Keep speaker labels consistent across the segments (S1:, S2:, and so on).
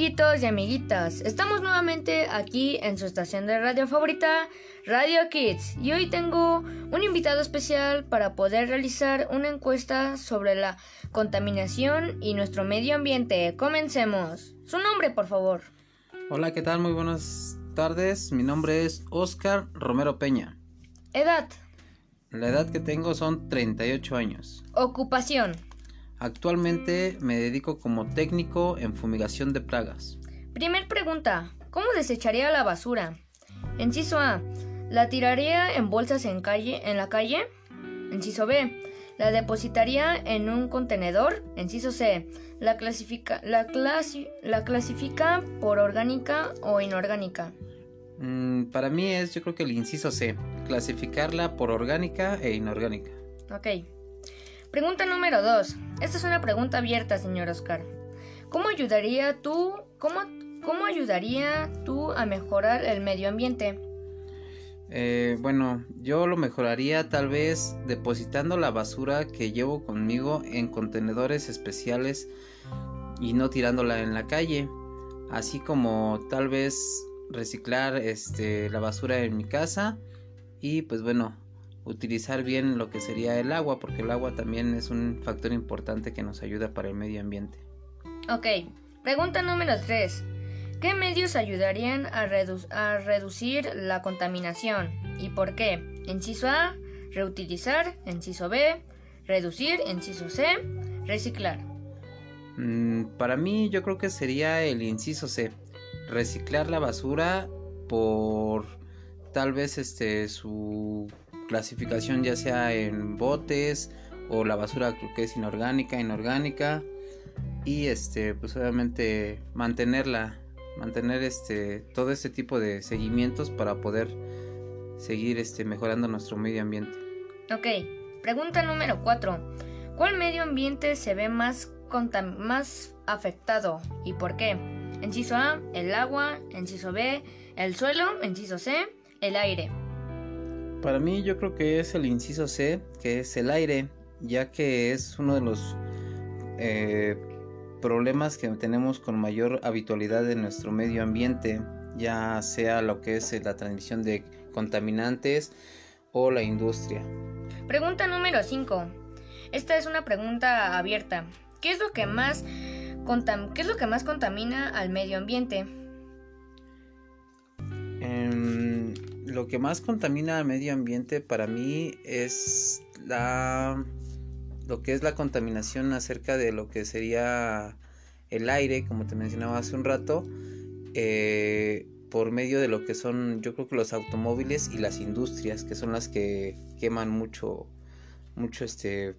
S1: amiguitos y amiguitas, estamos nuevamente aquí en su estación de radio favorita, Radio Kids, y hoy tengo un invitado especial para poder realizar una encuesta sobre la contaminación y nuestro medio ambiente. Comencemos. Su nombre, por favor.
S2: Hola, ¿qué tal? Muy buenas tardes. Mi nombre es Oscar Romero Peña.
S1: Edad.
S2: La edad que tengo son 38 años.
S1: Ocupación.
S2: Actualmente me dedico como técnico en fumigación de plagas.
S1: Primer pregunta. ¿Cómo desecharía la basura? Inciso A. ¿La tiraría en bolsas en, calle, en la calle? Inciso B. ¿La depositaría en un contenedor? Inciso C. ¿La clasifica, la la clasifica por orgánica o inorgánica?
S2: Mm, para mí es, yo creo que el inciso C. Clasificarla por orgánica e inorgánica.
S1: Ok. Pregunta número 2. Esta es una pregunta abierta, señor Oscar. ¿Cómo ayudaría tú, cómo, cómo ayudaría tú a mejorar el medio ambiente?
S2: Eh, bueno, yo lo mejoraría tal vez depositando la basura que llevo conmigo en contenedores especiales y no tirándola en la calle, así como tal vez reciclar este, la basura en mi casa y pues bueno, utilizar bien lo que sería el agua, porque el agua también es un factor importante que nos ayuda para el medio ambiente.
S1: Ok, pregunta número 3. ¿Qué medios ayudarían a, a reducir la contaminación y por qué? Inciso A, reutilizar, inciso B, reducir, inciso C, reciclar.
S2: Mm, para mí yo creo que sería el inciso C, reciclar la basura por tal vez este su clasificación ya sea en botes o la basura que es inorgánica, inorgánica y este pues obviamente mantenerla, mantener este todo este tipo de seguimientos para poder seguir este mejorando nuestro medio ambiente.
S1: Ok, pregunta número 4. ¿Cuál medio ambiente se ve más, más afectado y por qué? Enciso A, el agua, enciso B, el suelo, enciso C, el aire.
S2: Para mí yo creo que es el inciso C, que es el aire, ya que es uno de los eh, problemas que tenemos con mayor habitualidad en nuestro medio ambiente, ya sea lo que es la transmisión de contaminantes o la industria.
S1: Pregunta número 5. Esta es una pregunta abierta. ¿Qué es lo que más, ¿qué es lo que más contamina al medio ambiente?
S2: Lo que más contamina al medio ambiente para mí es la lo que es la contaminación acerca de lo que sería el aire, como te mencionaba hace un rato, eh, por medio de lo que son, yo creo que los automóviles y las industrias, que son las que queman mucho, mucho este,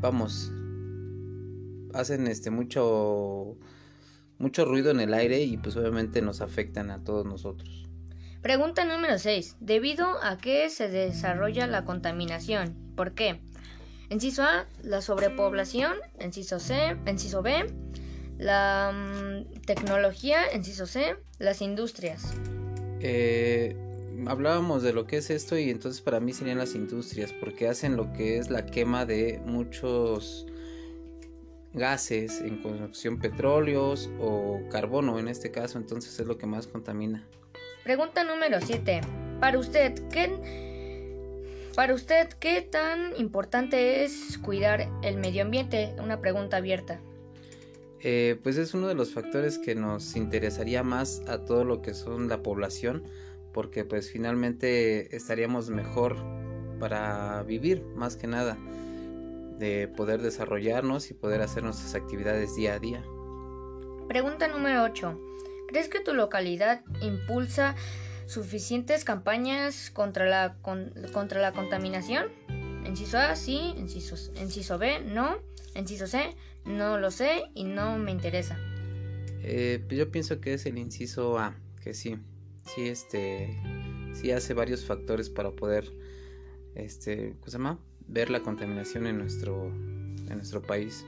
S2: vamos, hacen este mucho, mucho ruido en el aire y pues obviamente nos afectan a todos nosotros.
S1: Pregunta número 6. ¿Debido a qué se desarrolla la contaminación? ¿Por qué? Enciso A, la sobrepoblación. Enciso C, enciso B, la mm, tecnología. Enciso C, las industrias.
S2: Eh, hablábamos de lo que es esto y entonces para mí serían las industrias porque hacen lo que es la quema de muchos gases en construcción petróleos o carbono en este caso entonces es lo que más contamina.
S1: Pregunta número 7. Para usted, ¿qué, para usted, ¿qué tan importante es cuidar el medio ambiente? Una pregunta abierta.
S2: Eh, pues es uno de los factores que nos interesaría más a todo lo que son la población, porque pues finalmente estaríamos mejor para vivir, más que nada, de poder desarrollarnos y poder hacer nuestras actividades día a día.
S1: Pregunta número 8. ¿Crees que tu localidad impulsa suficientes campañas contra la, contra la contaminación? Enciso A, sí. Enciso, enciso B, no. Enciso C, no lo sé y no me interesa.
S2: Eh, pues yo pienso que es el inciso A, que sí. Sí, este. Sí hace varios factores para poder. Este. ¿Cómo se llama? Ver la contaminación en nuestro. En nuestro país.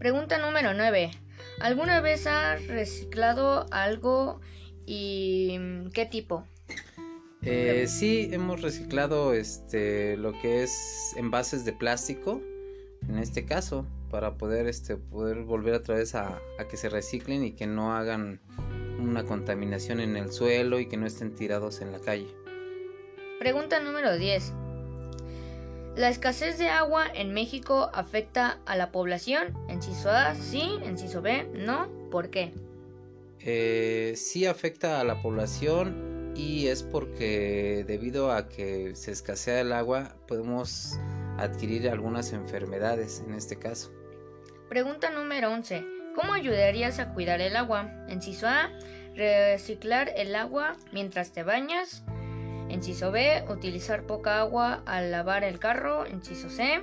S1: Pregunta número 9. ¿Alguna vez has reciclado algo y qué tipo?
S2: Eh, sí, hemos reciclado este lo que es envases de plástico, en este caso, para poder este poder volver otra vez a, a que se reciclen y que no hagan una contaminación en el suelo y que no estén tirados en la calle.
S1: Pregunta número 10. ¿La escasez de agua en México afecta a la población? Enciso A, sí. Enciso B, no. ¿Por qué?
S2: Eh, sí afecta a la población y es porque debido a que se escasea el agua podemos adquirir algunas enfermedades en este caso.
S1: Pregunta número 11. ¿Cómo ayudarías a cuidar el agua? Enciso A, reciclar el agua mientras te bañas. Enciso B, utilizar poca agua al lavar el carro. Enciso C,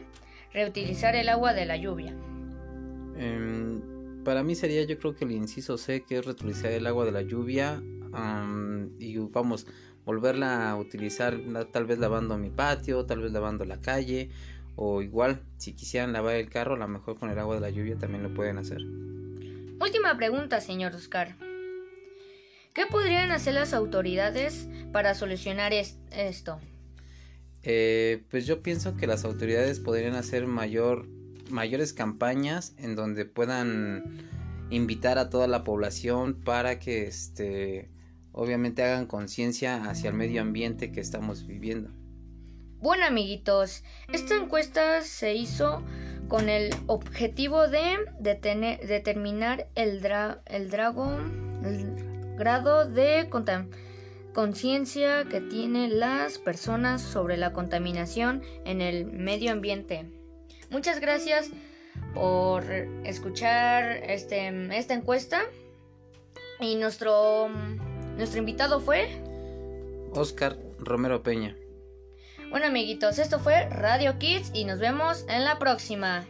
S1: reutilizar el agua de la lluvia.
S2: Em, para mí sería yo creo que el inciso C, que es reutilizar el agua de la lluvia y vamos, volverla a utilizar tal vez lavando mi patio, tal vez lavando la calle o igual si quisieran lavar el carro, a lo mejor con el agua de la lluvia también lo pueden hacer.
S1: Última pregunta, señor Oscar. ¿Qué podrían hacer las autoridades para solucionar esto?
S2: Eh, pues yo pienso que las autoridades podrían hacer mayor, mayores campañas en donde puedan invitar a toda la población para que este obviamente hagan conciencia hacia el medio ambiente que estamos viviendo.
S1: Bueno amiguitos, esta encuesta se hizo con el objetivo de determinar el, el, el grado de conciencia que tienen las personas sobre la contaminación en el medio ambiente. Muchas gracias por escuchar este, esta encuesta y nuestro, nuestro invitado fue
S2: Oscar Romero Peña.
S1: Bueno amiguitos, esto fue Radio Kids y nos vemos en la próxima.